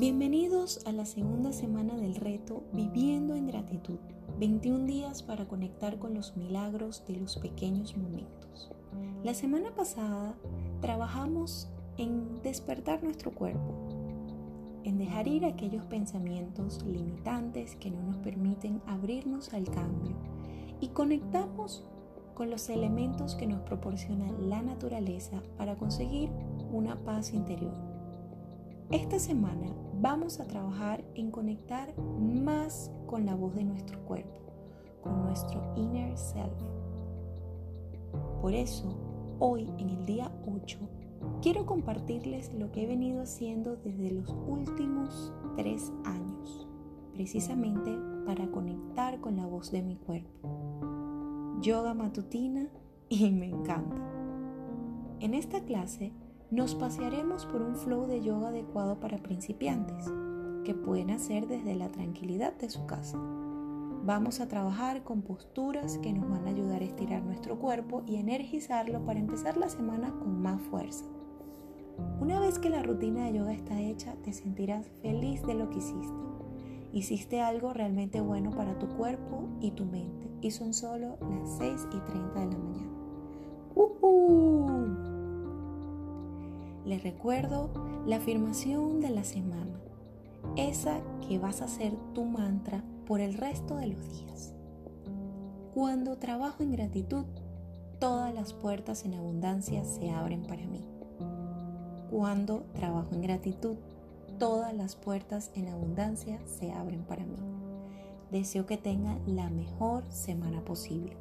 Bienvenidos a la segunda semana del reto Viviendo en Gratitud. 21 días para conectar con los milagros de los pequeños momentos. La semana pasada trabajamos en despertar nuestro cuerpo, en dejar ir aquellos pensamientos limitantes que no nos permiten abrirnos al cambio y conectamos con los elementos que nos proporciona la naturaleza para conseguir una paz interior. Esta semana vamos a trabajar en conectar más con la voz de nuestro cuerpo, con nuestro inner self. Por eso, hoy en el día 8, quiero compartirles lo que he venido haciendo desde los últimos tres años, precisamente para conectar con la voz de mi cuerpo. Yoga matutina y me encanta. En esta clase nos pasearemos por un flow de yoga adecuado para principiantes, que pueden hacer desde la tranquilidad de su casa. Vamos a trabajar con posturas que nos van a ayudar a estirar nuestro cuerpo y energizarlo para empezar la semana con más fuerza. Una vez que la rutina de yoga está hecha, te sentirás feliz de lo que hiciste. Hiciste algo realmente bueno para tu cuerpo y tu mente. Y son solo las 6 y 30 de la mañana. ¡Uh les recuerdo la afirmación de la semana, esa que vas a hacer tu mantra por el resto de los días. Cuando trabajo en gratitud, todas las puertas en abundancia se abren para mí. Cuando trabajo en gratitud, todas las puertas en abundancia se abren para mí. Deseo que tengan la mejor semana posible.